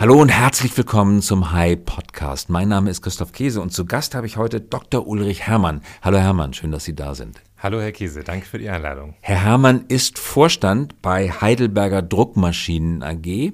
Hallo und herzlich willkommen zum High Podcast. Mein Name ist Christoph Käse und zu Gast habe ich heute Dr. Ulrich Herrmann. Hallo Herrmann, schön, dass Sie da sind. Hallo Herr Käse, danke für die Einladung. Herr Herrmann ist Vorstand bei Heidelberger Druckmaschinen AG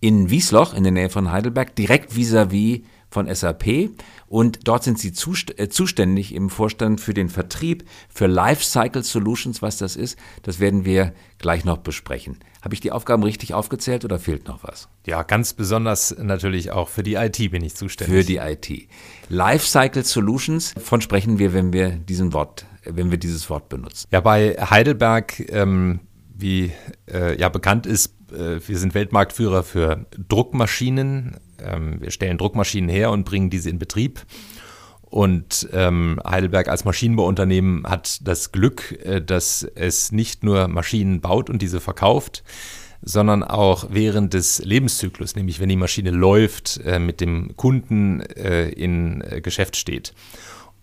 in Wiesloch in der Nähe von Heidelberg, direkt vis-à-vis -vis von SAP und dort sind sie zust äh, zuständig im Vorstand für den Vertrieb, für Lifecycle Solutions, was das ist, das werden wir gleich noch besprechen. Habe ich die Aufgaben richtig aufgezählt oder fehlt noch was? Ja, ganz besonders natürlich auch für die IT bin ich zuständig. Für die IT. Lifecycle Solutions, von sprechen wir, wenn wir diesen Wort, wenn wir dieses Wort benutzen. Ja, bei Heidelberg, ähm, wie äh, ja bekannt ist, äh, wir sind Weltmarktführer für Druckmaschinen. Ähm, wir stellen Druckmaschinen her und bringen diese in Betrieb. Und ähm, Heidelberg als Maschinenbauunternehmen hat das Glück, äh, dass es nicht nur Maschinen baut und diese verkauft, sondern auch während des Lebenszyklus, nämlich wenn die Maschine läuft, äh, mit dem Kunden äh, in äh, Geschäft steht.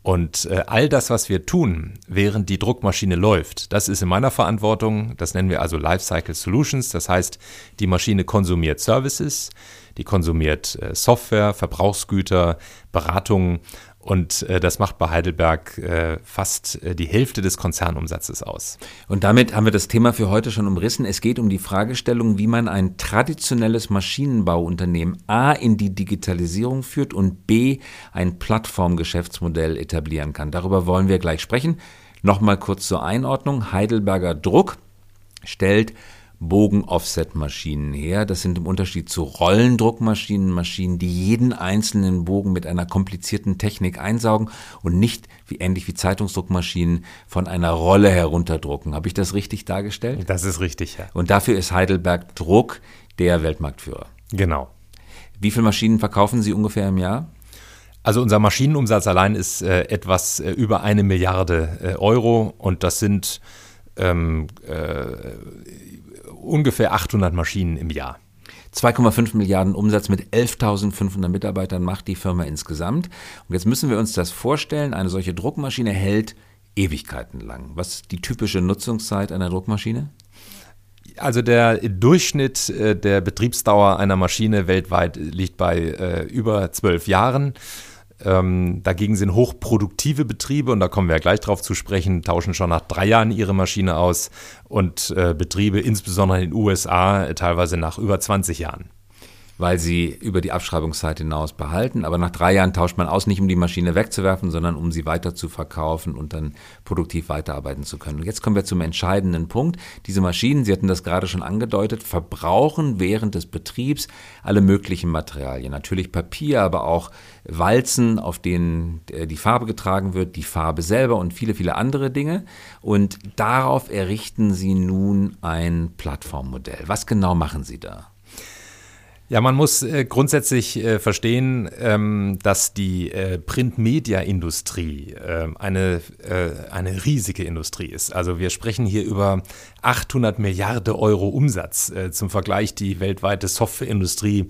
Und äh, all das, was wir tun, während die Druckmaschine läuft, das ist in meiner Verantwortung. Das nennen wir also Lifecycle Solutions. Das heißt, die Maschine konsumiert Services, die konsumiert äh, Software, Verbrauchsgüter, Beratungen und äh, das macht bei Heidelberg äh, fast äh, die Hälfte des Konzernumsatzes aus. Und damit haben wir das Thema für heute schon umrissen. Es geht um die Fragestellung, wie man ein traditionelles Maschinenbauunternehmen A in die Digitalisierung führt und B ein Plattformgeschäftsmodell etablieren kann. Darüber wollen wir gleich sprechen. Nochmal kurz zur Einordnung. Heidelberger Druck stellt Bogen-Offset-Maschinen her. Das sind im Unterschied zu Rollendruckmaschinen Maschinen, die jeden einzelnen Bogen mit einer komplizierten Technik einsaugen und nicht wie ähnlich wie Zeitungsdruckmaschinen von einer Rolle herunterdrucken. Habe ich das richtig dargestellt? Das ist richtig, ja. Und dafür ist Heidelberg Druck der Weltmarktführer. Genau. Wie viele Maschinen verkaufen Sie ungefähr im Jahr? Also unser Maschinenumsatz allein ist äh, etwas äh, über eine Milliarde äh, Euro und das sind ähm, äh, ungefähr 800 Maschinen im Jahr. 2,5 Milliarden Umsatz mit 11.500 Mitarbeitern macht die Firma insgesamt. Und jetzt müssen wir uns das vorstellen, eine solche Druckmaschine hält Ewigkeiten lang. Was ist die typische Nutzungszeit einer Druckmaschine? Also der Durchschnitt äh, der Betriebsdauer einer Maschine weltweit liegt bei äh, über zwölf Jahren. Ähm, dagegen sind hochproduktive Betriebe, und da kommen wir ja gleich drauf zu sprechen, tauschen schon nach drei Jahren ihre Maschine aus und äh, Betriebe, insbesondere in den USA, äh, teilweise nach über 20 Jahren weil sie über die Abschreibungszeit hinaus behalten. Aber nach drei Jahren tauscht man aus, nicht um die Maschine wegzuwerfen, sondern um sie weiter zu verkaufen und dann produktiv weiterarbeiten zu können. Und jetzt kommen wir zum entscheidenden Punkt. Diese Maschinen, Sie hatten das gerade schon angedeutet, verbrauchen während des Betriebs alle möglichen Materialien. Natürlich Papier, aber auch Walzen, auf denen äh, die Farbe getragen wird, die Farbe selber und viele, viele andere Dinge. Und darauf errichten Sie nun ein Plattformmodell. Was genau machen Sie da? Ja, man muss äh, grundsätzlich äh, verstehen, ähm, dass die äh, Print-Media-Industrie ähm, eine, eine riesige Industrie ist. Also wir sprechen hier über 800 Milliarden Euro Umsatz. Zum Vergleich die weltweite Softwareindustrie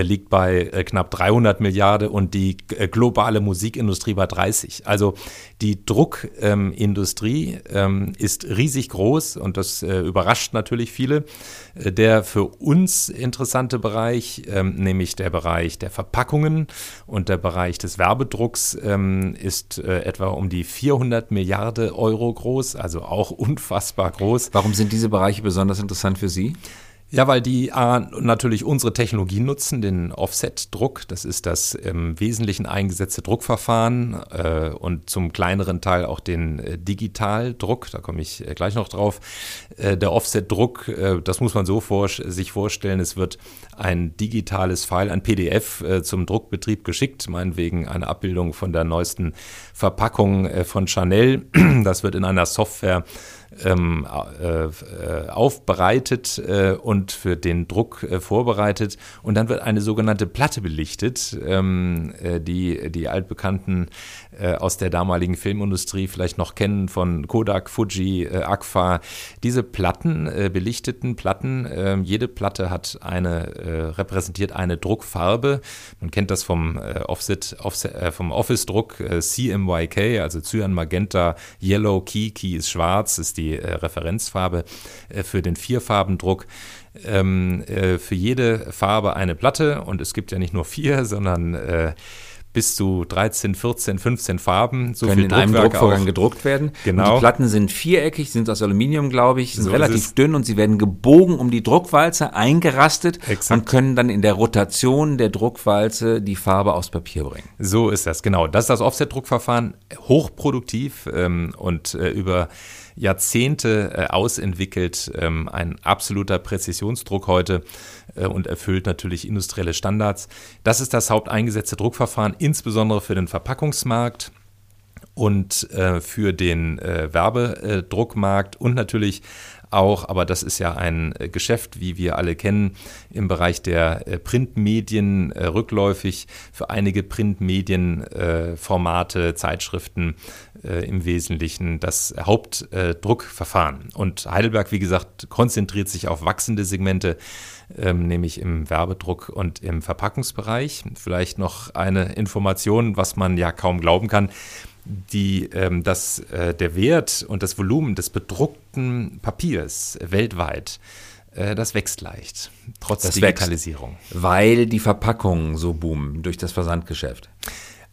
liegt bei äh, knapp 300 Milliarden und die äh, globale Musikindustrie bei 30. Also die Druckindustrie ähm, ist riesig groß und das überrascht natürlich viele. Der für uns interessante Bereich, ähm, nämlich der Bereich der Verpackungen und der Bereich des Werbedrucks, ähm, ist etwa um die 400 Milliarden Euro groß, also auch unfassbar groß. Warum sind diese Bereiche besonders interessant für Sie? Ja, weil die A, natürlich unsere Technologie nutzen, den Offset-Druck. Das ist das im Wesentlichen eingesetzte Druckverfahren äh, und zum kleineren Teil auch den äh, Digitaldruck. Da komme ich äh, gleich noch drauf. Äh, der Offset-Druck, äh, das muss man so vor, sich vorstellen, es wird ein digitales File, ein PDF äh, zum Druckbetrieb geschickt, meinetwegen eine Abbildung von der neuesten Verpackung von Chanel. Das wird in einer Software ähm, äh, äh, aufbereitet äh, und für den Druck äh, vorbereitet. Und dann wird eine sogenannte Platte belichtet, ähm, äh, die die altbekannten äh, aus der damaligen Filmindustrie vielleicht noch kennen von Kodak, Fuji, Agfa. Diese Platten, belichteten Platten, ähm, jede Platte hat eine, repräsentiert eine Druckfarbe. Man kennt das vom Offset, Offset vom Office-Druck, CMYK, also Cyan, Magenta, Yellow, Key, Key ist schwarz, ist die die äh, Referenzfarbe äh, für den Vierfarbendruck. ähm, äh, für jede Farbe eine Platte und es gibt ja nicht nur vier, sondern bis zu 13, 14, 15 Farben. So Können in einem Druckvorgang auch. gedruckt werden. Genau. Und die Platten sind viereckig, sind aus Aluminium, glaube ich, sind so relativ dünn und sie werden gebogen um die Druckwalze eingerastet Exakt. und können dann in der Rotation der Druckwalze die Farbe aufs Papier bringen. So ist das, genau. Das ist das Offset-Druckverfahren, hochproduktiv ähm, und äh, über Jahrzehnte äh, ausentwickelt, ähm, ein absoluter Präzisionsdruck heute äh, und erfüllt natürlich industrielle Standards. Das ist das haupteingesetzte Druckverfahren, insbesondere für den Verpackungsmarkt und äh, für den Werbedruckmarkt und natürlich auch, aber das ist ja ein Geschäft, wie wir alle kennen, im Bereich der Printmedien rückläufig für einige Printmedienformate, Zeitschriften im Wesentlichen das Hauptdruckverfahren. Und Heidelberg, wie gesagt, konzentriert sich auf wachsende Segmente, ähm, nämlich im Werbedruck und im Verpackungsbereich. Vielleicht noch eine Information, was man ja kaum glauben kann die, ähm, dass äh, der Wert und das Volumen des bedruckten Papiers weltweit äh, das wächst leicht, trotz das Digitalisierung. Wächst, weil die Verpackungen so boomen durch das Versandgeschäft.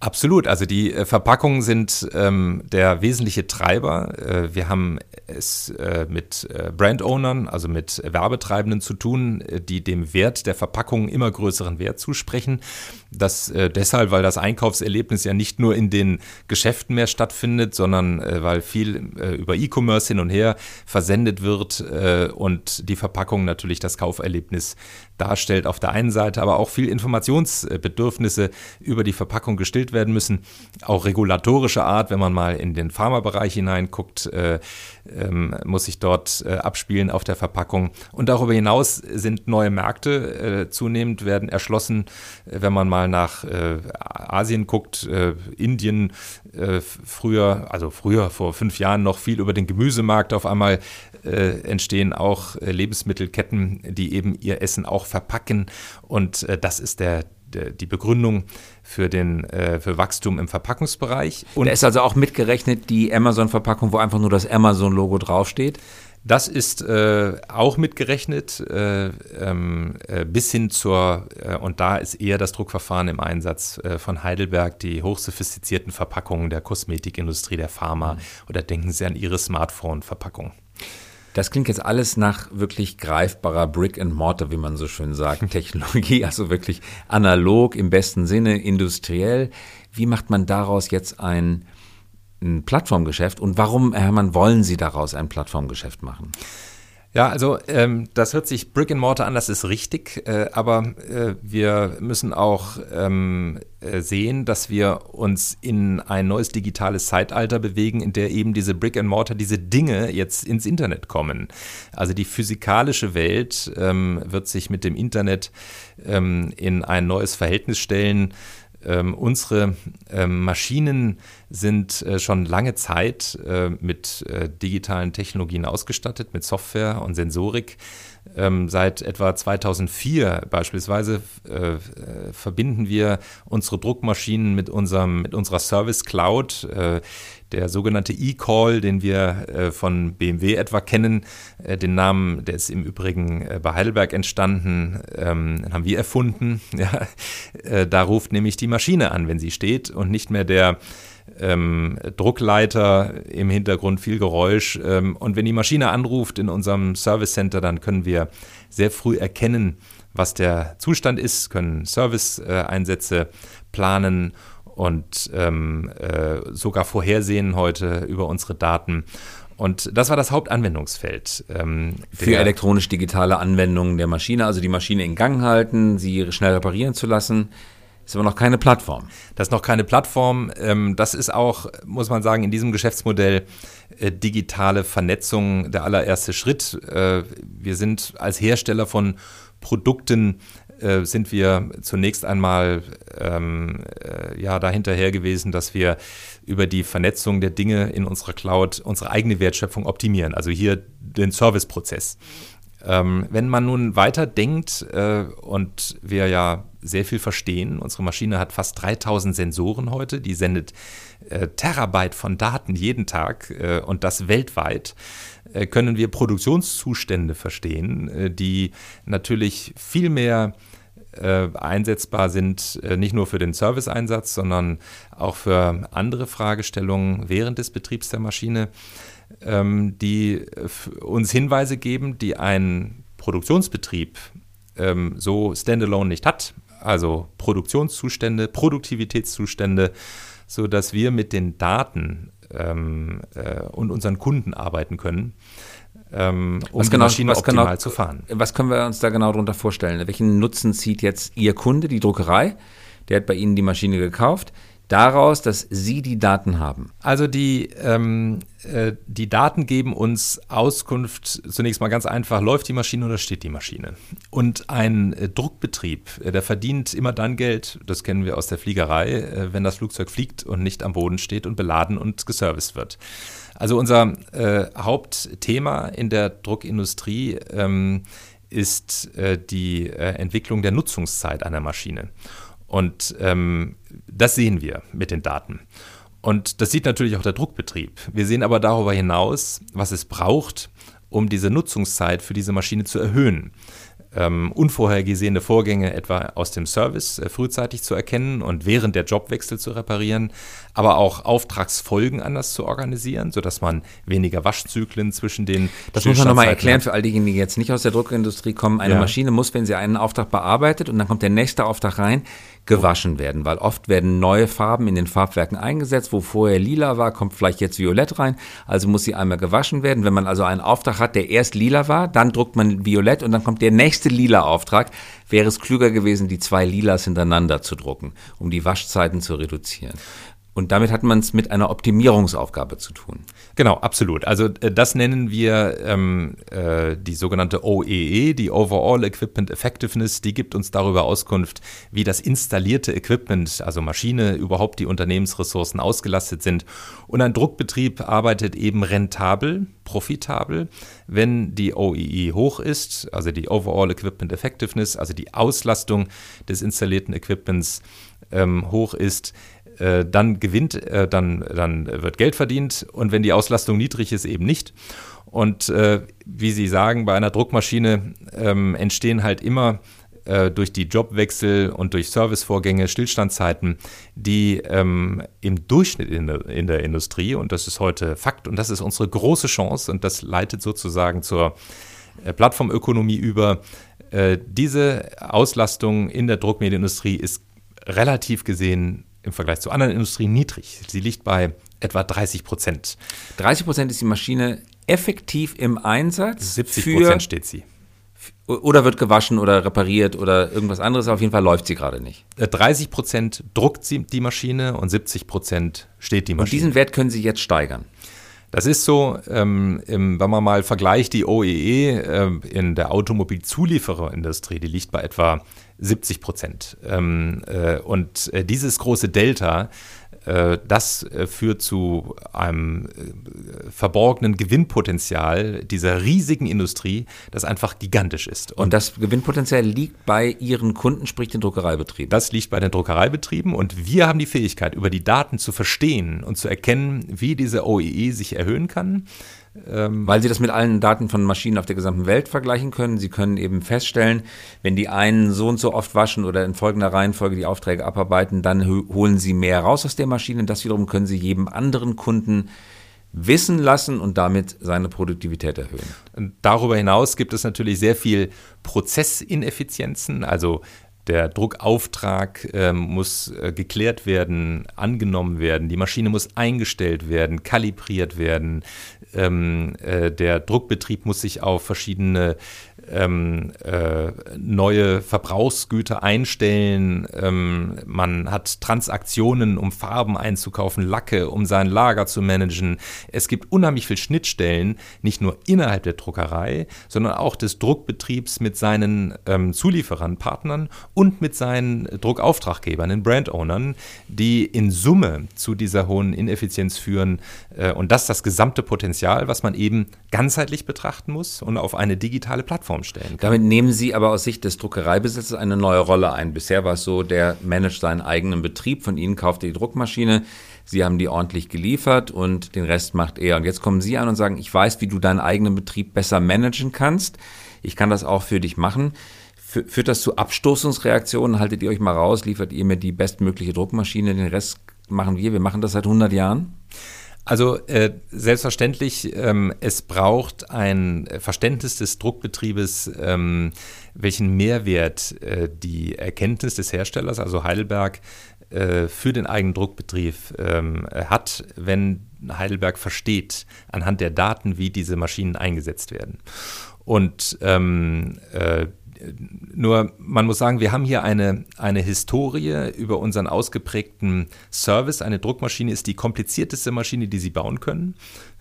Absolut. Also die äh, Verpackungen sind ähm, der wesentliche Treiber. Äh, wir haben es äh, mit äh, Brand-Ownern, also mit Werbetreibenden zu tun, äh, die dem Wert der Verpackungen immer größeren Wert zusprechen. Das äh, deshalb, weil das Einkaufserlebnis ja nicht nur in den Geschäften mehr stattfindet, sondern weil viel über E-Commerce hin und her versendet wird und die Verpackung natürlich das Kauferlebnis darstellt auf der einen Seite, aber auch viel Informationsbedürfnisse über die Verpackung gestillt werden müssen. Auch regulatorische Art, wenn man mal in den Pharmabereich hineinguckt, äh, ähm, muss sich dort äh, abspielen auf der Verpackung. Und darüber hinaus sind neue Märkte äh, zunehmend werden erschlossen, äh, wenn man mal nach äh, Asien guckt, äh, Indien früher, also früher vor fünf Jahren noch viel über den Gemüsemarkt auf einmal entstehen auch Lebensmittelketten, die eben ihr Essen auch verpacken. Und äh, das ist der, die Begründung für, den, äh, für Wachstum im Verpackungsbereich. Und da ist also auch mitgerechnet die Amazon-Verpackung, wo einfach nur das Amazon-Logo draufsteht? Das ist äh, auch mitgerechnet, äh, ähm, äh, bis hin zur, äh, und da ist eher das Druckverfahren im Einsatz äh, von Heidelberg, die hochsophistizierten Verpackungen der Kosmetikindustrie, der Pharma, mhm. oder denken Sie an Ihre Smartphone-Verpackung. Das klingt jetzt alles nach wirklich greifbarer Brick and Mortar, wie man so schön sagt, Technologie, also wirklich analog im besten Sinne, industriell. Wie macht man daraus jetzt ein, ein Plattformgeschäft und warum, Hermann, wollen Sie daraus ein Plattformgeschäft machen? Ja, also ähm, das hört sich Brick and Mortar an, das ist richtig, äh, aber äh, wir müssen auch ähm, äh, sehen, dass wir uns in ein neues digitales Zeitalter bewegen, in der eben diese Brick and Mortar, diese Dinge jetzt ins Internet kommen. Also die physikalische Welt ähm, wird sich mit dem Internet ähm, in ein neues Verhältnis stellen. Ähm, unsere ähm, Maschinen sind äh, schon lange Zeit äh, mit äh, digitalen Technologien ausgestattet, mit Software und Sensorik. Ähm, seit etwa 2004 beispielsweise äh, äh, verbinden wir unsere Druckmaschinen mit, unserem, mit unserer Service Cloud. Äh, der sogenannte E-Call, den wir äh, von BMW etwa kennen, äh, den Namen, der ist im Übrigen äh, bei Heidelberg entstanden, ähm, haben wir erfunden. Ja, da ruft nämlich die Maschine an, wenn sie steht und nicht mehr der ähm, Druckleiter im Hintergrund, viel Geräusch. Ähm, und wenn die Maschine anruft in unserem Service Center, dann können wir sehr früh erkennen, was der Zustand ist, können Service-Einsätze planen und ähm, äh, sogar vorhersehen heute über unsere Daten. Und das war das Hauptanwendungsfeld. Ähm, Für elektronisch-digitale Anwendungen der Maschine, also die Maschine in Gang halten, sie schnell reparieren zu lassen. Ist aber noch keine Plattform. Das ist noch keine Plattform. Ähm, das ist auch, muss man sagen, in diesem Geschäftsmodell äh, digitale Vernetzung der allererste Schritt. Äh, wir sind als Hersteller von Produkten äh, sind wir zunächst einmal ähm, äh, ja dahinterher gewesen, dass wir über die Vernetzung der Dinge in unserer Cloud unsere eigene Wertschöpfung optimieren, also hier den Serviceprozess. Ähm, wenn man nun weiter denkt äh, und wir ja sehr viel verstehen, unsere Maschine hat fast 3000 Sensoren heute, die sendet äh, Terabyte von Daten jeden Tag äh, und das weltweit. äh, können wir Produktionszustände verstehen, äh, die natürlich viel mehr äh, einsetzbar sind, nicht nur für den Serviceeinsatz, sondern auch für andere Fragestellungen während des Betriebs der Maschine, ähm, die uns Hinweise geben, die ein Produktionsbetrieb ähm, so standalone nicht hat. Also Produktionszustände, Produktivitätszustände, sodass wir mit den Daten ähm, äh, und unseren Kunden arbeiten können ähm, um was genau, die Maschine optimal genau, zu fahren. Was können wir uns da genau darunter vorstellen? Welchen Nutzen zieht jetzt Ihr Kunde, die Druckerei? Der hat bei Ihnen die Maschine gekauft. Daraus, dass Sie die Daten haben. Also die, ähm, äh, die Daten geben uns Auskunft, zunächst mal ganz einfach, läuft die Maschine oder steht die Maschine? Und ein äh, Druckbetrieb, äh, der verdient immer dann Geld, das kennen wir aus der Fliegerei, äh, wenn das Flugzeug fliegt und nicht am Boden steht und beladen und geserviced wird. Also unser äh, Hauptthema in der Druckindustrie ähm, ist äh, die Entwicklung der Nutzungszeit einer Maschine. Und ähm, das sehen wir mit den Daten. Und das sieht natürlich auch der Druckbetrieb. Wir sehen aber darüber hinaus, was es braucht, um diese Nutzungszeit für diese Maschine zu erhöhen ähm, unvorhergesehene Vorgänge etwa aus dem Service äh, frühzeitig zu erkennen und während der Jobwechsel zu reparieren, aber auch Auftragsfolgen anders zu organisieren, sodass man weniger Waschzyklen zwischen den Das muss man nochmal erklären für all diejenigen, die jetzt nicht aus der Druckindustrie kommen. Eine ja. Maschine muss, wenn sie einen Auftrag bearbeitet und dann kommt der nächste Auftrag rein, gewaschen werden, weil oft werden neue Farben in den Farbwerken eingesetzt, wo vorher lila war, kommt vielleicht jetzt violett rein, also muss sie einmal gewaschen werden. Wenn man also einen Auftrag hat, der erst lila war, dann druckt man violett und dann kommt der nächste lila Auftrag, wäre es klüger gewesen, die zwei Lilas hintereinander zu drucken, um die Waschzeiten zu reduzieren. Und damit hat man es mit einer Optimierungsaufgabe zu tun. Genau, absolut. Also äh, das nennen wir ähm, äh, die sogenannte OEE, e, die Overall Equipment Effectiveness. Die gibt uns darüber Auskunft, wie das installierte Equipment, also Maschine, überhaupt die Unternehmensressourcen ausgelastet sind. Und ein Druckbetrieb arbeitet eben rentabel, profitabel, wenn die OEE e hoch ist, also die Overall Equipment Effectiveness, also die Auslastung des installierten Equipments ähm, hoch ist äh, dann gewinnt, äh, dann, dann wird Geld verdient und wenn die Auslastung niedrig ist, eben nicht. Und äh, wie Sie sagen, bei einer Druckmaschine ähm, entstehen halt immer äh, durch die Jobwechsel und durch Servicevorgänge Stillstandzeiten, die ähm, im Durchschnitt in der, in der Industrie, und das ist heute Fakt und das ist unsere große Chance und das leitet sozusagen zur äh, Plattformökonomie über, äh, diese Auslastung in der Druckmedienindustrie ist relativ gesehen im Vergleich zu anderen Industrien niedrig. Sie liegt bei etwa 30 Prozent. 30 Prozent ist die Maschine effektiv im Einsatz. 70 Prozent steht sie. Oder wird gewaschen oder repariert oder irgendwas anderes. Auf jeden Fall läuft sie gerade nicht. 30 äh, Prozent druckt sie die Maschine und 70 Prozent steht die Maschine. Und diesen Wert können Sie jetzt steigern. Das ist so, ähm, im, wenn man mal vergleicht, die OEE äh, in der Automobilzuliefererindustrie, die liegt bei etwa 70 Prozent. Ähm, äh, und äh, dieses große Delta äh, das äh, führt zu einem verborgenen Gewinnpotenzial dieser riesigen Industrie, das einfach gigantisch ist. Und, und das Gewinnpotenzial liegt bei Ihren Kunden, sprich den Druckereibetrieben? Das liegt bei den Druckereibetrieben und wir haben die Fähigkeit, über die Daten zu verstehen und zu erkennen, wie diese OEE sich erhöhen kann. Ähm, Weil Sie das mit allen Daten von Maschinen auf der gesamten Welt vergleichen können. Sie können eben feststellen, wenn die einen so und so oft waschen oder in folgender Reihenfolge die Aufträge abarbeiten, dann holen Sie mehr raus aus der Maschine. Das wiederum können Sie jedem anderen Kunden wissen lassen und damit seine Produktivität erhöhen. Und darüber hinaus gibt es natürlich sehr viel Prozessineffizienzen, also der Druckauftrag äh, muss äh, geklärt werden, angenommen werden, die Maschine muss eingestellt werden, kalibriert werden, ähm, äh, der Druckbetrieb muss sich auf verschiedene ähm, äh, neue Verbrauchsgüter einstellen. Ähm, man hat Transaktionen, um Farben einzukaufen, Lacke, um sein Lager zu managen. Es gibt unheimlich viele Schnittstellen, nicht nur innerhalb der Druckerei, sondern auch des Druckbetriebs mit seinen ähm, Zulieferern, Partnern und mit seinen Druckauftraggebern, den Brandownern, die in Summe zu dieser hohen Ineffizienz führen. Äh, und das das gesamte Potenzial, was man eben ganzheitlich betrachten muss und auf eine digitale Plattform stellen kann. Damit nehmen Sie aber aus Sicht des Druckereibesitzes eine neue Rolle ein. Bisher war es so, der managt seinen eigenen Betrieb, von Ihnen kauft er die Druckmaschine. Sie haben die ordentlich geliefert und den Rest macht er. Und jetzt kommen Sie an und sagen, ich weiß, wie du deinen eigenen Betrieb besser managen kannst. Ich kann das auch für dich machen. Führt das zu Abstoßungsreaktionen? Haltet ihr euch mal raus? Liefert ihr mir die bestmögliche Druckmaschine? Den Rest machen wir. Wir machen das seit 100 Jahren. Also äh, selbstverständlich, ähm, es braucht ein Verständnis des Druckbetriebes, ähm, welchen Mehrwert äh, die Erkenntnis des Herstellers, also Heidelberg, äh, für den eigenen Druckbetrieb ähm, hat, wenn Heidelberg versteht anhand der Daten, wie diese Maschinen eingesetzt werden. Und ähm, äh, nur man muss sagen, wir haben hier eine, eine Historie über unseren ausgeprägten Service. Eine Druckmaschine ist die komplizierteste Maschine, die Sie bauen können.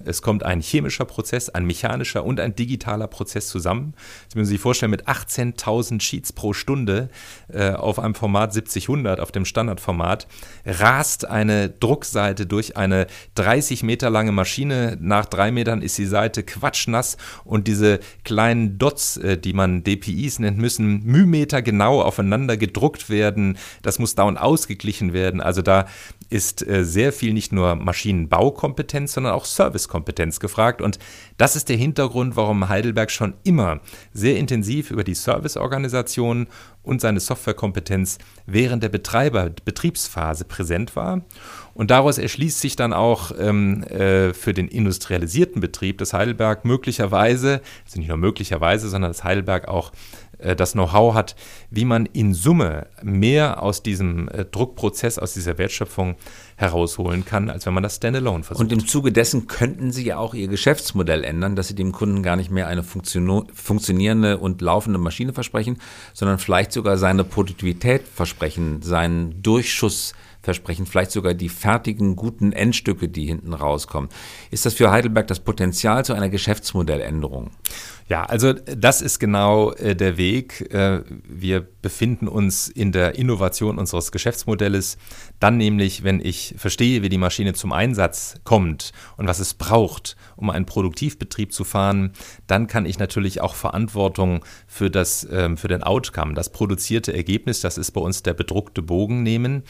Es kommt ein chemischer Prozess, ein mechanischer und ein digitaler Prozess zusammen. Sie müssen sich vorstellen, mit 18.000 Sheets pro Stunde äh, auf einem Format 70-100, auf dem Standardformat, rast eine Druckseite durch eine 30 Meter lange Maschine. Nach drei Metern ist die Seite quatschnass und diese kleinen Dots, äh, die man DPIs nennt, müssen Mühmeter genau aufeinander gedruckt werden. Das muss dauernd ausgeglichen werden. Also da ist äh, sehr viel nicht nur Maschinenbaukompetenz, sondern auch Servicekompetenz gefragt. Und das ist der Hintergrund, warum Heidelberg schon immer sehr intensiv über die Serviceorganisation und seine Softwarekompetenz während der Betreiber Betriebsphase präsent war. Und daraus erschließt sich dann auch ähm, äh, für den industrialisierten Betrieb, dass Heidelberg möglicherweise, also nicht nur möglicherweise, sondern dass Heidelberg auch äh, das Know-how hat, wie man in Summe mehr aus diesem äh, Druckprozess, aus dieser Wertschöpfung herausholen kann, als wenn man das standalone versucht. Und im Zuge dessen könnten Sie ja auch Ihr Geschäftsmodell ändern, dass Sie dem Kunden gar nicht mehr eine funktionierende und laufende Maschine versprechen, sondern vielleicht sogar seine Produktivität versprechen, seinen Durchschuss versprechen, vielleicht sogar die fertigen, guten Endstücke, die hinten rauskommen. Ist das für Heidelberg das Potenzial zu einer Geschäftsmodelländerung? Ja, also das ist genau äh, der Weg. Äh, wir befinden uns in der Innovation unseres Geschäftsmodells. Dann nämlich, wenn ich verstehe, wie die Maschine zum Einsatz kommt und was es braucht, um einen Produktivbetrieb zu fahren, dann kann ich natürlich auch Verantwortung für, das, ähm, für den Outcome, das produzierte Ergebnis, das ist bei uns der bedruckte Bogen nehmen.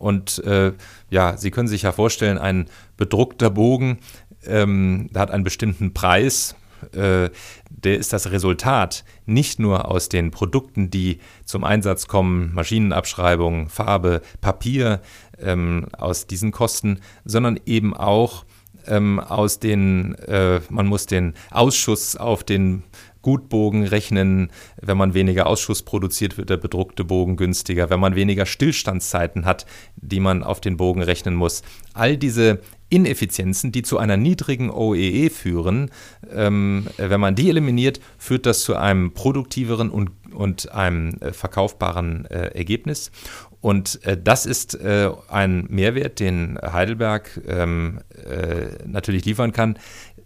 Und äh, ja, Sie können sich ja vorstellen, ein bedruckter Bogen, ähm, hat einen bestimmten Preis. Äh, der ist das Resultat nicht nur aus den Produkten, die zum Einsatz kommen, Maschinenabschreibung, Farbe, Papier, ähm, aus diesen Kosten, sondern eben auch ähm, aus den, äh, man muss den Ausschuss auf den Gutbogen rechnen. Wenn man weniger Ausschuss produziert, wird der bedruckte Bogen günstiger. Wenn man weniger Stillstandszeiten hat, die man auf den Bogen rechnen muss. All diese Ineffizienzen, die zu einer niedrigen OEE e führen, ähm, wenn man die eliminiert, führt das zu einem produktiveren und, und einem äh, verkaufbaren äh, Ergebnis. Und äh, das ist äh, ein Mehrwert, den Heidelberg ähm, äh, natürlich liefern kann,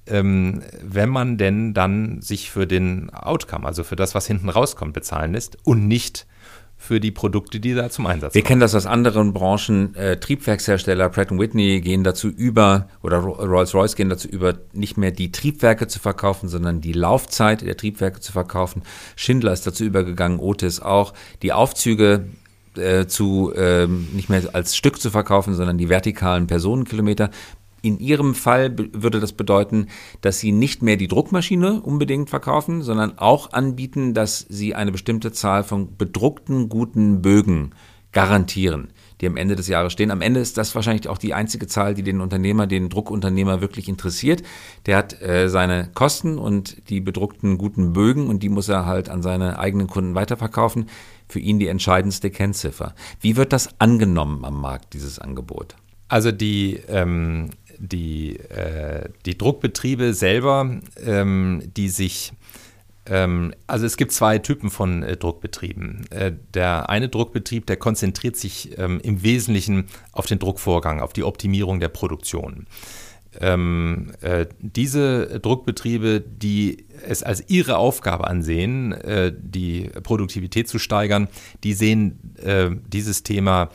ähm, wenn man denn dann sich für den Outcome, also für das, was hinten rauskommt, bezahlen lässt und nicht für die Produkte, die da zum Einsatz kommen. Wir kennen das aus anderen Branchen. Äh, Triebwerkshersteller Pratt Whitney gehen dazu über, oder Rolls-Royce gehen dazu über, nicht mehr die Triebwerke zu verkaufen, sondern die Laufzeit der Triebwerke zu verkaufen. Schindler ist dazu übergegangen, Otis auch. Die Aufzüge äh, zu ähm, nicht mehr als Stück zu verkaufen, sondern die vertikalen Personenkilometer. In Ihrem Fall würde das bedeuten, dass Sie nicht mehr die Druckmaschine unbedingt verkaufen, sondern auch anbieten, dass Sie eine bestimmte Zahl von bedruckten guten Bögen garantieren, die am Ende des Jahres stehen. Am Ende ist das wahrscheinlich auch die einzige Zahl, die den Unternehmer, den Druckunternehmer wirklich interessiert. Der hat äh, seine Kosten und die bedruckten guten Bögen und die muss er halt an seine eigenen Kunden weiterverkaufen. Für ihn die entscheidendste Kennziffer. Wie wird das angenommen am Markt, dieses Angebot? Also die ähm, die, äh, die Druckbetriebe selber, ähm, die sich ähm, also es gibt zwei Typen von äh, Druckbetrieben. Äh, der eine Druckbetrieb, der konzentriert sich ähm, im Wesentlichen auf den Druckvorgang, auf die Optimierung der Produktion. Ähm, äh, diese Druckbetriebe, die es als ihre Aufgabe ansehen, äh, die Produktivität zu steigern, die sehen äh, dieses Thema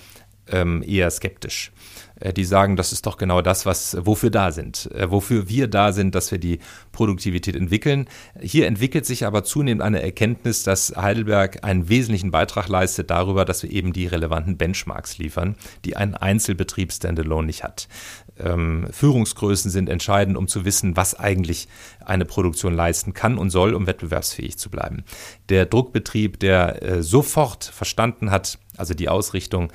ähm, eher skeptisch. Äh, die sagen, das ist doch genau das, was, wofür da sind, äh, wofür wir da sind, dass wir die Produktivität entwickeln. Hier entwickelt sich aber zunehmend eine Erkenntnis, dass Heidelberg einen wesentlichen Beitrag leistet darüber, dass wir eben die relevanten Benchmarks liefern, die ein Einzelbetrieb Standalone nicht hat. Ähm, Führungsgrößen sind entscheidend, um zu wissen, was eigentlich eine Produktion leisten kann und soll, um wettbewerbsfähig zu bleiben. Der Druckbetrieb, der äh, sofort verstanden hat, also die Ausrichtung,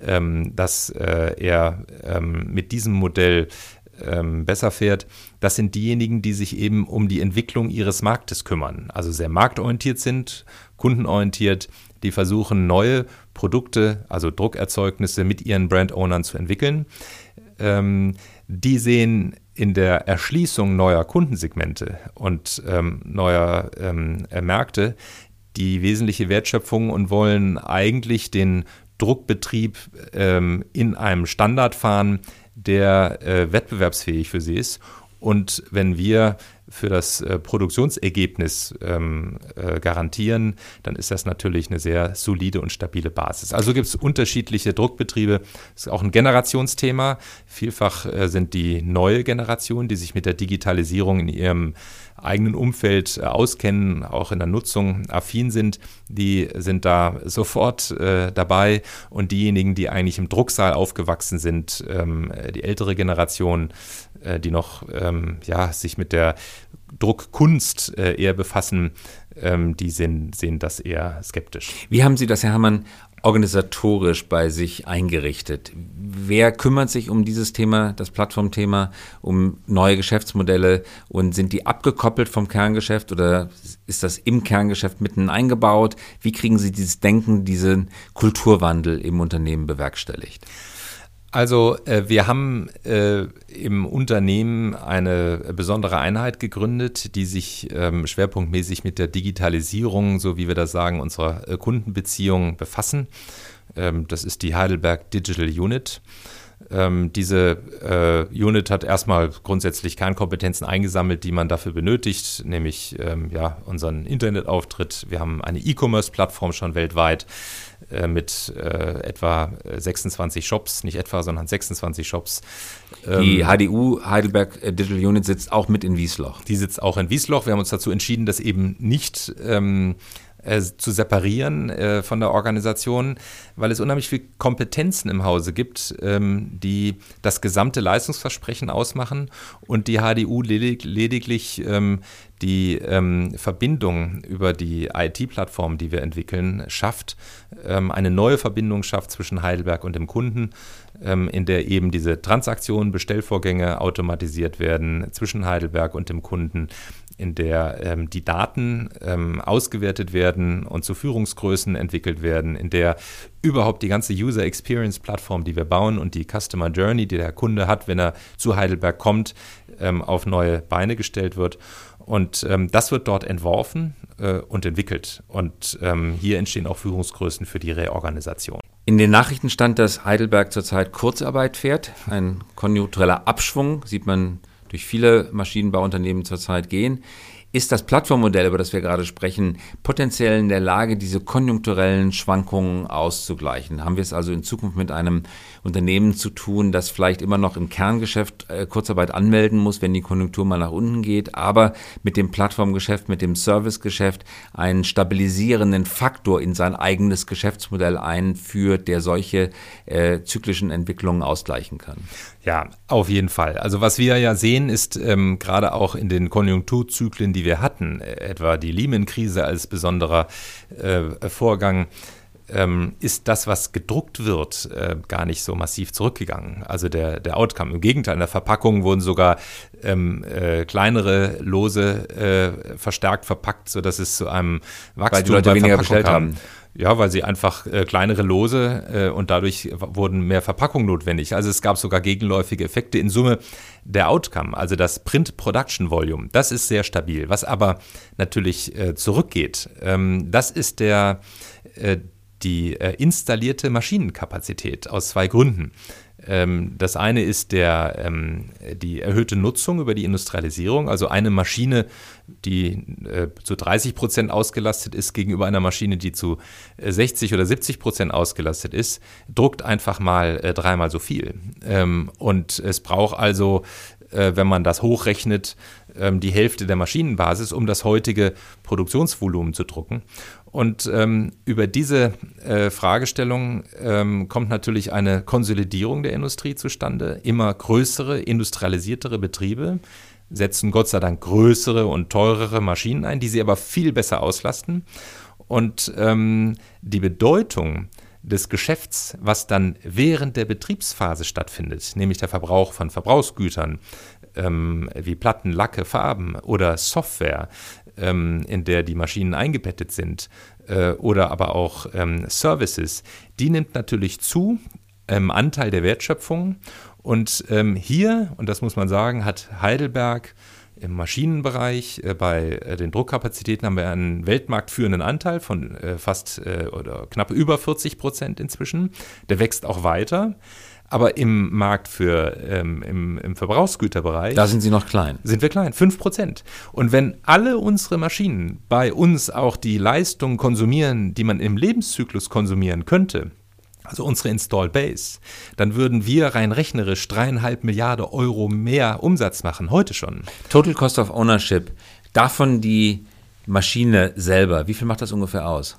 ähm, dass äh, er ähm, mit diesem Modell ähm, besser fährt, das sind diejenigen, die sich eben um die Entwicklung ihres Marktes kümmern. Also sehr marktorientiert sind, kundenorientiert, die versuchen neue Produkte, also Druckerzeugnisse mit ihren Brand-Ownern zu entwickeln. Ähm, die sehen in der Erschließung neuer Kundensegmente und ähm, neuer ähm, Märkte die wesentliche Wertschöpfung und wollen eigentlich den Druckbetrieb ähm, in einem Standard fahren, der äh, wettbewerbsfähig für sie ist. Und wenn wir für das äh, Produktionsergebnis ähm, äh, garantieren, dann ist das natürlich eine sehr solide und stabile Basis. Also gibt es unterschiedliche Druckbetriebe. Das ist auch ein Generationsthema. Vielfach äh, sind die neue Generation, die sich mit der Digitalisierung in ihrem eigenen Umfeld äh, auskennen, auch in der Nutzung affin sind, die sind da sofort äh, dabei. Und diejenigen, die eigentlich im Drucksaal aufgewachsen sind, ähm, die ältere Generation, äh, die noch ähm, ja, sich mit der Druckkunst äh, eher befassen, ähm, die sehen, sehen das eher skeptisch. Wie haben Sie das, Herr Herrmann, organisatorisch bei sich eingerichtet? Wer kümmert sich um dieses Thema, das Plattformthema, um neue Geschäftsmodelle und sind die abgekoppelt vom Kerngeschäft oder ist das im Kerngeschäft mitten eingebaut? Wie kriegen Sie dieses Denken, diesen Kulturwandel im Unternehmen bewerkstelligt? Also äh, wir haben äh, im Unternehmen eine besondere Einheit gegründet, die sich ähm, schwerpunktmäßig mit der Digitalisierung, so wie wir das sagen, unserer äh, Kundenbeziehungen befassen. Ähm, das ist die Heidelberg Digital Unit. Ähm, diese äh, Unit hat erstmal grundsätzlich Kernkompetenzen eingesammelt, die man dafür benötigt, nämlich ähm, ja, unseren Internetauftritt. Wir haben eine E-Commerce-Plattform schon weltweit äh, mit äh, etwa 26 Shops, nicht etwa, sondern 26 Shops. Die HDU, ähm, Heidelberg Digital Unit, sitzt auch mit in Wiesloch. Die sitzt auch in Wiesloch. Wir haben uns dazu entschieden, das eben nicht ähm, äh, zu separieren äh, von der Organisation, weil es unheimlich viele Kompetenzen im Hause gibt, ähm, die das gesamte Leistungsversprechen ausmachen und die HDU ledig lediglich ähm, die ähm, Verbindung über die IT-Plattform, die wir entwickeln, schafft, ähm, eine neue Verbindung schafft zwischen Heidelberg und dem Kunden, ähm, in der eben diese Transaktionen, Bestellvorgänge automatisiert werden zwischen Heidelberg und dem Kunden, in der ähm, die Daten ähm, ausgewertet werden und zu Führungsgrößen entwickelt werden, in der überhaupt die ganze User Experience Plattform, die wir bauen und die Customer Journey, die der Kunde hat, wenn er zu Heidelberg kommt, ähm, auf neue Beine gestellt wird. Und ähm, das wird dort entworfen äh, und entwickelt. Und ähm, hier entstehen auch Führungsgrößen für die Reorganisation. In den Nachrichten stand, dass Heidelberg zurzeit Kurzarbeit fährt. Ein konjunktureller Abschwung sieht man durch viele Maschinenbauunternehmen zurzeit gehen. Ist das Plattformmodell, über das wir gerade sprechen, potenziell in der Lage, diese konjunkturellen Schwankungen auszugleichen? Haben wir es also in Zukunft mit einem Unternehmen zu tun, das vielleicht immer noch im Kerngeschäft äh, Kurzarbeit anmelden muss, wenn die Konjunktur mal nach unten geht, aber mit dem Plattformgeschäft, mit dem Servicegeschäft einen stabilisierenden Faktor in sein eigenes Geschäftsmodell einführt, der solche äh, zyklischen Entwicklungen ausgleichen kann? Ja, auf jeden Fall. Also was wir ja sehen, ist ähm, gerade auch in den Konjunkturzyklen, die wir hatten, äh, etwa die Lehman-Krise als besonderer äh, Vorgang, ähm, ist das, was gedruckt wird, äh, gar nicht so massiv zurückgegangen. Also der, der Outcome. Im Gegenteil, in der Verpackung wurden sogar ähm, äh, kleinere Lose äh, verstärkt verpackt, sodass es zu einem Wachstum Weil die Leute weniger bestellt haben. Ja, weil sie einfach äh, kleinere Lose äh, und dadurch wurden mehr Verpackungen notwendig. Also es gab sogar gegenläufige Effekte. In Summe der Outcome, also das Print Production Volume, das ist sehr stabil. Was aber natürlich äh, zurückgeht, ähm, das ist der, äh, die äh, installierte Maschinenkapazität aus zwei Gründen. Ähm, das eine ist der, ähm, die erhöhte Nutzung über die Industrialisierung, also eine Maschine, die äh, zu 30 Prozent ausgelastet ist, gegenüber einer Maschine, die zu 60 oder 70 Prozent ausgelastet ist, druckt einfach mal äh, dreimal so viel. Ähm, und es braucht also, äh, wenn man das hochrechnet, ähm, die Hälfte der Maschinenbasis, um das heutige Produktionsvolumen zu drucken. Und ähm, über diese äh, Fragestellung ähm, kommt natürlich eine Konsolidierung der Industrie zustande. Immer größere, industrialisiertere Betriebe setzen Gott sei Dank größere und teurere Maschinen ein, die sie aber viel besser auslasten. Und ähm, die Bedeutung des Geschäfts, was dann während der Betriebsphase stattfindet, nämlich der Verbrauch von Verbrauchsgütern ähm, wie Platten, Lacke, Farben oder Software, ähm, in der die Maschinen eingebettet sind, äh, oder aber auch ähm, Services, die nimmt natürlich zu im Anteil der Wertschöpfung. Und ähm, hier, und das muss man sagen, hat Heidelberg im Maschinenbereich, äh, bei äh, den Druckkapazitäten haben wir einen weltmarktführenden Anteil von äh, fast äh, oder knapp über 40 Prozent inzwischen. Der wächst auch weiter. Aber im Markt für ähm, im, im Verbrauchsgüterbereich. Da sind Sie noch klein. Sind wir klein, 5 Prozent. Und wenn alle unsere Maschinen bei uns auch die Leistung konsumieren, die man im Lebenszyklus konsumieren könnte, also unsere Install Base, dann würden wir rein rechnerisch dreieinhalb Milliarden Euro mehr Umsatz machen, heute schon. Total Cost of Ownership, davon die Maschine selber, wie viel macht das ungefähr aus?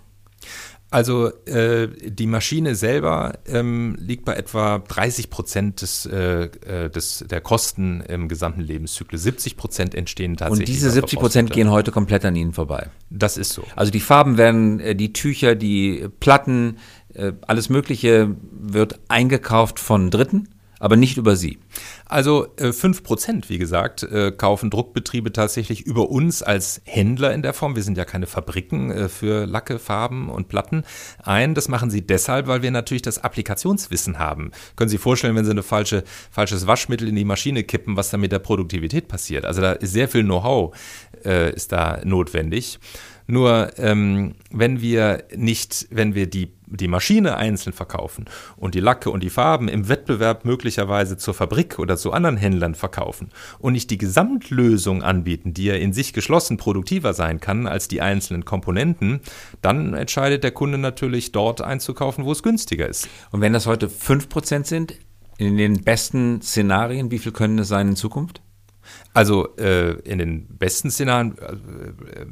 Also äh, die Maschine selber ähm, liegt bei etwa 30 Prozent des, äh, äh des, der Kosten im gesamten Lebenszyklus. 70 Prozent entstehen tatsächlich. Und diese 70 Prozent gehen heute komplett an Ihnen vorbei. Das ist so. Also die Farben werden, äh, die Tücher, die Platten, alles Mögliche wird eingekauft von Dritten aber nicht über Sie. Also äh, 5%, wie gesagt, äh, kaufen Druckbetriebe tatsächlich über uns als Händler in der Form. Wir sind ja keine Fabriken äh, für Lacke, Farben und Platten ein. Das machen sie deshalb, weil wir natürlich das Applikationswissen haben. Können Sie sich vorstellen, wenn Sie ein falsche, falsches Waschmittel in die Maschine kippen, was dann mit der Produktivität passiert. Also da ist sehr viel Know-how äh, ist da notwendig. Nur ähm, wenn wir nicht, wenn wir die, die Maschine einzeln verkaufen und die Lacke und die Farben im Wettbewerb möglicherweise zur Fabrik oder zu anderen Händlern verkaufen und nicht die Gesamtlösung anbieten, die ja in sich geschlossen produktiver sein kann als die einzelnen Komponenten, dann entscheidet der Kunde natürlich dort einzukaufen, wo es günstiger ist. Und wenn das heute 5% sind, in den besten Szenarien, wie viel können es sein in Zukunft? Also äh, in den besten Szenarien, äh, äh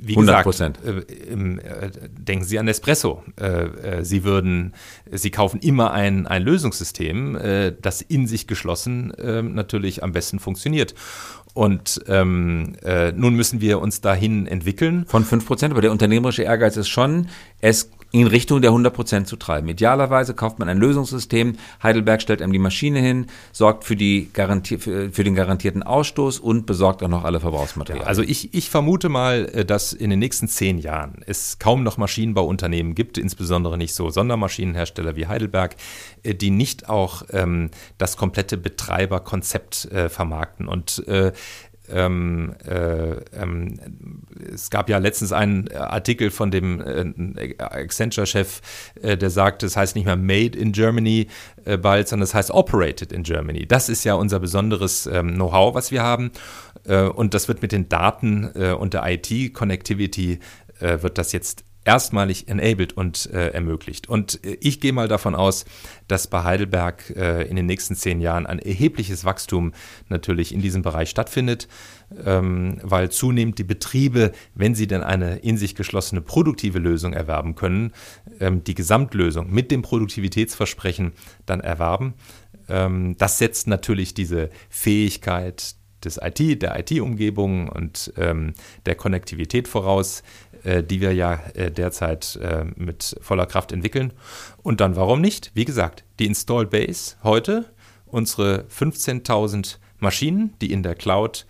wie 100 gesagt, äh, äh, denken Sie an Espresso. Äh, Sie würden, Sie kaufen immer ein, ein Lösungssystem, das in sich geschlossen natürlich am besten funktioniert. Und ähm, äh, nun müssen wir uns dahin entwickeln. Von 5 Prozent, aber der unternehmerische Ehrgeiz ist schon, es in Richtung der 100 Prozent zu treiben. Idealerweise kauft man ein Lösungssystem, Heidelberg stellt einem die Maschine hin, sorgt für, die Garantie, für, für den garantierten Ausstoß und besorgt auch noch alle Verbrauchsmaterialien. Also ich, ich vermute mal, äh, dass in den nächsten zehn Jahren es kaum noch Maschinenbauunternehmen gibt, insbesondere nicht so Sondermaschinenhersteller wie Heidelberg, äh, die nicht auch ähm, das komplette Betreiberkonzept äh, vermarkten. Und äh, ähm, äh, ähm, es gab ja letztens einen Artikel von dem äh, Accenture-Chef, äh, der sagt, es heißt nicht mehr Made in Germany äh, bald, sondern es heißt Operated in Germany. Das ist ja unser besonderes ähm, Know-how, was wir haben. Äh, und das wird mit den Daten äh, und der IT-Connectivity wird das jetzt erstmalig enabled und äh, ermöglicht. Und äh, ich gehe mal davon aus, dass bei Heidelberg äh, in den nächsten zehn Jahren ein erhebliches Wachstum natürlich in diesem Bereich stattfindet, ähm, weil zunehmend die Betriebe, wenn sie denn eine in sich geschlossene produktive Lösung erwerben können, ähm, die Gesamtlösung mit dem Produktivitätsversprechen dann erwerben. Ähm, das setzt natürlich diese Fähigkeit des IT, der IT-Umgebung und ähm, der Konnektivität voraus, äh, die wir ja äh, derzeit äh, mit voller Kraft entwickeln. Und dann warum nicht? Wie gesagt, die Install Base heute, unsere 15.000 Maschinen, die in der Cloud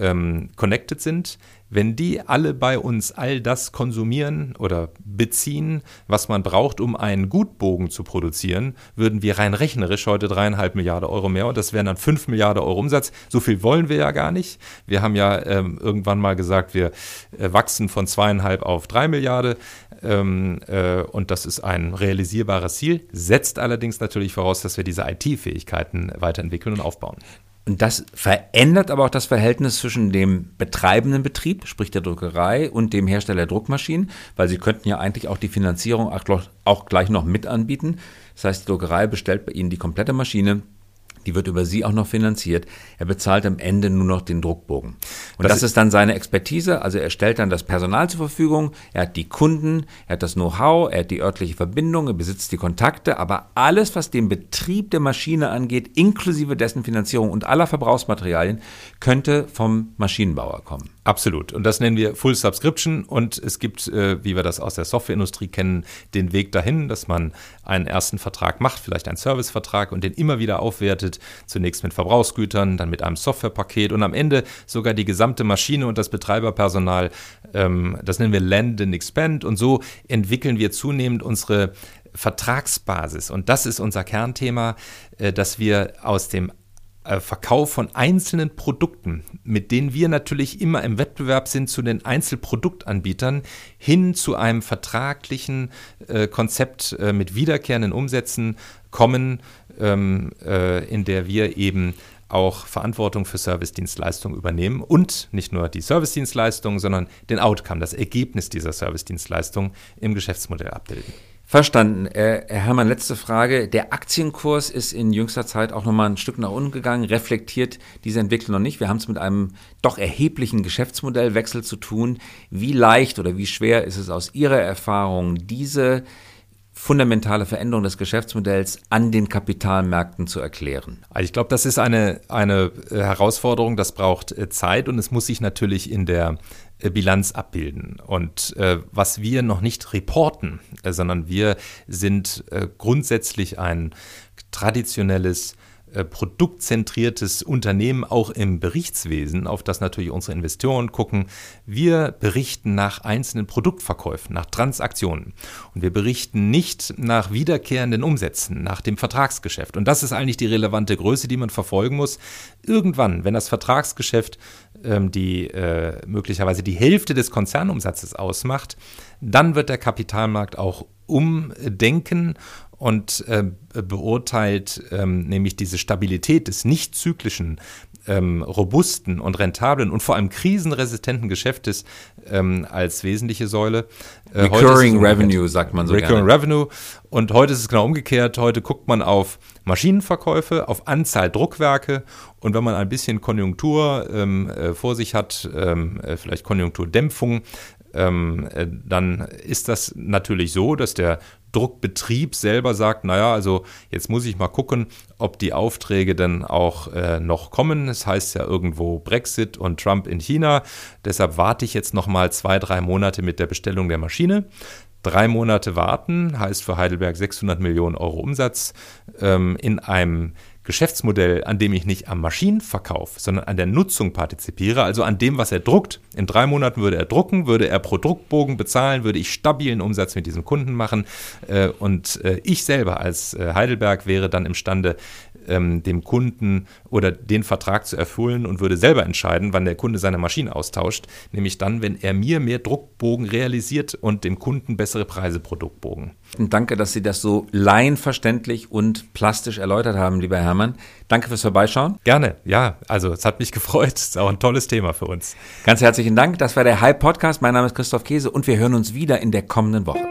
ähm, connected sind, wenn die alle bei uns all das konsumieren oder beziehen, was man braucht, um einen Gutbogen zu produzieren, würden wir rein rechnerisch heute dreieinhalb Milliarden Euro mehr und das wären dann fünf Milliarden Euro Umsatz. So viel wollen wir ja gar nicht. Wir haben ja ähm, irgendwann mal gesagt, wir äh, wachsen von zweieinhalb auf drei Milliarden ähm, äh, und das ist ein realisierbares Ziel, setzt allerdings natürlich voraus, dass wir diese IT-Fähigkeiten weiterentwickeln und aufbauen. Und das verändert aber auch das Verhältnis zwischen dem betreibenden Betrieb, sprich der Druckerei, und dem Hersteller der Druckmaschinen, weil sie könnten ja eigentlich auch die Finanzierung auch gleich noch mit anbieten. Das heißt, die Druckerei bestellt bei Ihnen die komplette Maschine, die wird über Sie auch noch finanziert. Er bezahlt am Ende nur noch den Druckbogen. Und das, das ist dann seine Expertise. Also er stellt dann das Personal zur Verfügung, er hat die Kunden, er hat das Know-how, er hat die örtliche Verbindung, er besitzt die Kontakte, aber alles, was den Betrieb der Maschine angeht, inklusive dessen Finanzierung und aller Verbrauchsmaterialien, könnte vom Maschinenbauer kommen. Absolut. Und das nennen wir Full Subscription. Und es gibt, äh, wie wir das aus der Softwareindustrie kennen, den Weg dahin, dass man einen ersten Vertrag macht, vielleicht einen Servicevertrag und den immer wieder aufwertet. Zunächst mit Verbrauchsgütern, dann mit einem Softwarepaket und am Ende sogar die gesamte Maschine und das Betreiberpersonal. Ähm, das nennen wir Land and Expand. Und so entwickeln wir zunehmend unsere Vertragsbasis. Und das ist unser Kernthema, äh, dass wir aus dem Verkauf von einzelnen Produkten, mit denen wir natürlich immer im Wettbewerb sind zu den Einzelproduktanbietern, hin zu einem vertraglichen äh, Konzept äh, mit wiederkehrenden Umsätzen kommen, ähm, äh, in der wir eben auch Verantwortung für Servicedienstleistungen übernehmen und nicht nur die Servicedienstleistungen, sondern den Outcome, das Ergebnis dieser Servicedienstleistung im Geschäftsmodell abbilden. Verstanden. Äh, Herr Herrmann, letzte Frage. Der Aktienkurs ist in jüngster Zeit auch nochmal ein Stück nach unten gegangen, reflektiert diese Entwicklung noch nicht. Wir haben es mit einem doch erheblichen Geschäftsmodellwechsel zu tun. Wie leicht oder wie schwer ist es aus Ihrer Erfahrung, diese fundamentale Veränderung des Geschäftsmodells an den Kapitalmärkten zu erklären? Also ich glaube, das ist eine, eine Herausforderung, das braucht äh, Zeit und es muss sich natürlich in der Bilanz abbilden. Und äh, was wir noch nicht reporten, äh, sondern wir sind äh, grundsätzlich ein traditionelles äh, produktzentriertes Unternehmen auch im Berichtswesen, auf das natürlich unsere Investoren gucken. Wir berichten nach einzelnen Produktverkäufen, nach Transaktionen. Und wir berichten nicht nach wiederkehrenden Umsätzen, nach dem Vertragsgeschäft. Und das ist eigentlich die relevante Größe, die man verfolgen muss. Irgendwann, wenn das Vertragsgeschäft ähm, die äh, möglicherweise die Hälfte des Konzernumsatzes ausmacht, dann wird der Kapitalmarkt auch umdenken und äh, beurteilt ähm, nämlich diese Stabilität des nicht zyklischen, ähm, robusten und rentablen und vor allem krisenresistenten Geschäftes ähm, als wesentliche Säule. Äh, Recurring Revenue sagt man so Recurring gerne. Revenue. Und heute ist es genau umgekehrt. Heute guckt man auf Maschinenverkäufe, auf Anzahl Druckwerke und wenn man ein bisschen Konjunktur ähm, äh, vor sich hat, ähm, äh, vielleicht Konjunkturdämpfung, ähm, äh, dann ist das natürlich so, dass der Druckbetrieb selber sagt, naja, also jetzt muss ich mal gucken, ob die Aufträge dann auch äh, noch kommen. Es heißt ja irgendwo Brexit und Trump in China. Deshalb warte ich jetzt noch mal zwei, drei Monate mit der Bestellung der Maschine. Drei Monate warten heißt für Heidelberg 600 Millionen Euro Umsatz ähm, in einem Geschäftsmodell, an dem ich nicht am Maschinenverkauf, sondern an der Nutzung partizipiere, also an dem, was er druckt. In drei Monaten würde er drucken, würde er pro Druckbogen bezahlen, würde ich stabilen Umsatz mit diesem Kunden machen äh, und äh, ich selber als äh, Heidelberg wäre dann imstande, ähm, dem Kunden oder den Vertrag zu erfüllen und würde selber entscheiden, wann der Kunde seine Maschine austauscht, nämlich dann, wenn er mir mehr Druckbogen realisiert und dem Kunden bessere Preise pro Druckbogen. Danke, dass Sie das so laienverständlich und plastisch erläutert haben, lieber Hermann. Danke fürs Vorbeischauen. Gerne, ja. Also es hat mich gefreut. Es ist auch ein tolles Thema für uns. Ganz herzlichen Dank. Das war der Hype Podcast. Mein Name ist Christoph Käse und wir hören uns wieder in der kommenden Woche.